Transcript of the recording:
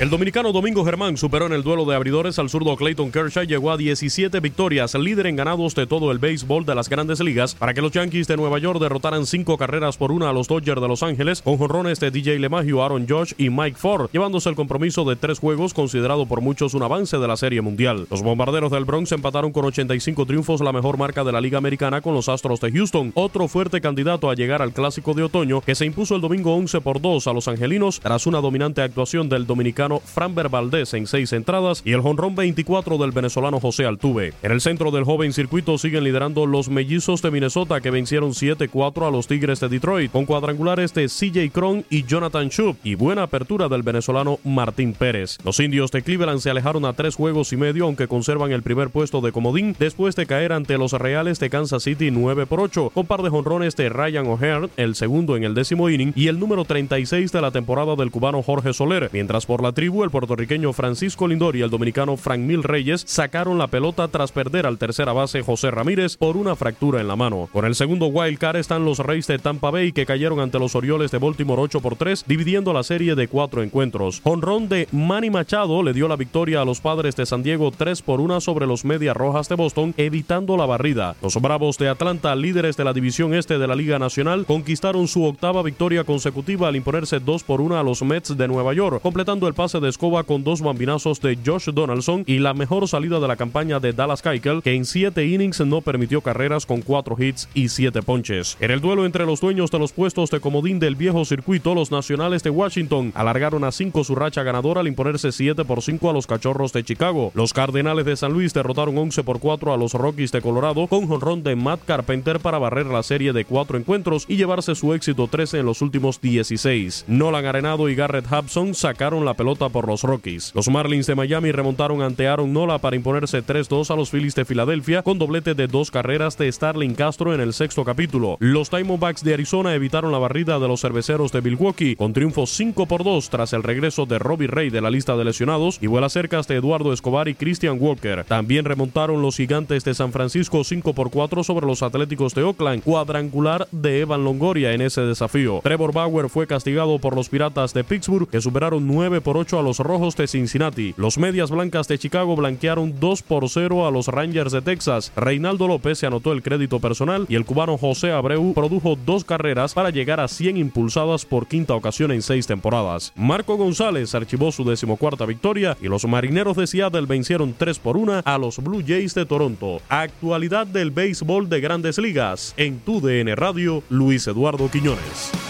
El dominicano Domingo Germán superó en el duelo de abridores al zurdo Clayton Kershaw, llegó a 17 victorias, líder en ganados de todo el béisbol de las grandes ligas, para que los Yankees de Nueva York derrotaran cinco carreras por una a los Dodgers de Los Ángeles, con jonrones de DJ LeMahieu, Aaron Josh y Mike Ford, llevándose el compromiso de tres juegos, considerado por muchos un avance de la Serie Mundial. Los bombarderos del Bronx empataron con 85 triunfos, la mejor marca de la Liga Americana con los Astros de Houston, otro fuerte candidato a llegar al Clásico de Otoño, que se impuso el domingo 11 por 2 a los angelinos, tras una dominante actuación del dominicano Framber Valdez en seis entradas y el jonrón 24 del venezolano José Altuve. En el centro del joven circuito siguen liderando los mellizos de Minnesota que vencieron 7-4 a los Tigres de Detroit con cuadrangulares de CJ Cron y Jonathan Shub y buena apertura del venezolano Martín Pérez. Los indios de Cleveland se alejaron a tres juegos y medio aunque conservan el primer puesto de comodín después de caer ante los Reales de Kansas City 9 por 8 con par de jonrones de Ryan O'Hearn, el segundo en el décimo inning y el número 36 de la temporada del cubano Jorge Soler, mientras por la tribu el puertorriqueño Francisco Lindor y el dominicano Frank Mil Reyes sacaron la pelota tras perder al tercera base José Ramírez por una fractura en la mano. Con el segundo wild card están los Reyes de Tampa Bay que cayeron ante los Orioles de Baltimore 8 por 3, dividiendo la serie de cuatro encuentros. Honrón de Manny Machado le dio la victoria a los padres de San Diego 3 por 1 sobre los Medias Rojas de Boston, evitando la barrida. Los Bravos de Atlanta, líderes de la división este de la Liga Nacional, conquistaron su octava victoria consecutiva al imponerse 2 por 1 a los Mets de Nueva York, completando el pase de escoba con dos bambinazos de Josh Donaldson y la mejor salida de la campaña de Dallas Keuchel, que en siete innings no permitió carreras con cuatro hits y siete ponches. En el duelo entre los dueños de los puestos de comodín del viejo circuito, los nacionales de Washington alargaron a cinco su racha ganadora al imponerse 7 por 5 a los Cachorros de Chicago. Los Cardenales de San Luis derrotaron 11 por 4 a los Rockies de Colorado con jonrón de Matt Carpenter para barrer la serie de cuatro encuentros y llevarse su éxito 13 en los últimos 16. Nolan Arenado y Garrett Hudson sacaron la pelota por los Rockies. Los Marlins de Miami remontaron ante Aaron Nola para imponerse 3-2 a los Phillies de Filadelfia con doblete de dos carreras de Starling Castro en el sexto capítulo. Los Diamondbacks de Arizona evitaron la barrida de los cerveceros de Milwaukee con triunfo 5 por 2 tras el regreso de Robbie Ray de la lista de lesionados y vuelas cercas de Eduardo Escobar y Christian Walker. También remontaron los gigantes de San Francisco 5 por 4 sobre los Atléticos de Oakland, cuadrangular de Evan Longoria en ese desafío. Trevor Bauer fue castigado por los Piratas de Pittsburgh que superaron 9 por 8 a los Rojos de Cincinnati. Los Medias Blancas de Chicago blanquearon 2 por 0 a los Rangers de Texas. Reinaldo López se anotó el crédito personal y el cubano José Abreu produjo dos carreras para llegar a 100 impulsadas por quinta ocasión en seis temporadas. Marco González archivó su decimocuarta victoria y los Marineros de Seattle vencieron 3 por 1 a los Blue Jays de Toronto. Actualidad del béisbol de grandes ligas. En tu DN Radio, Luis Eduardo Quiñones.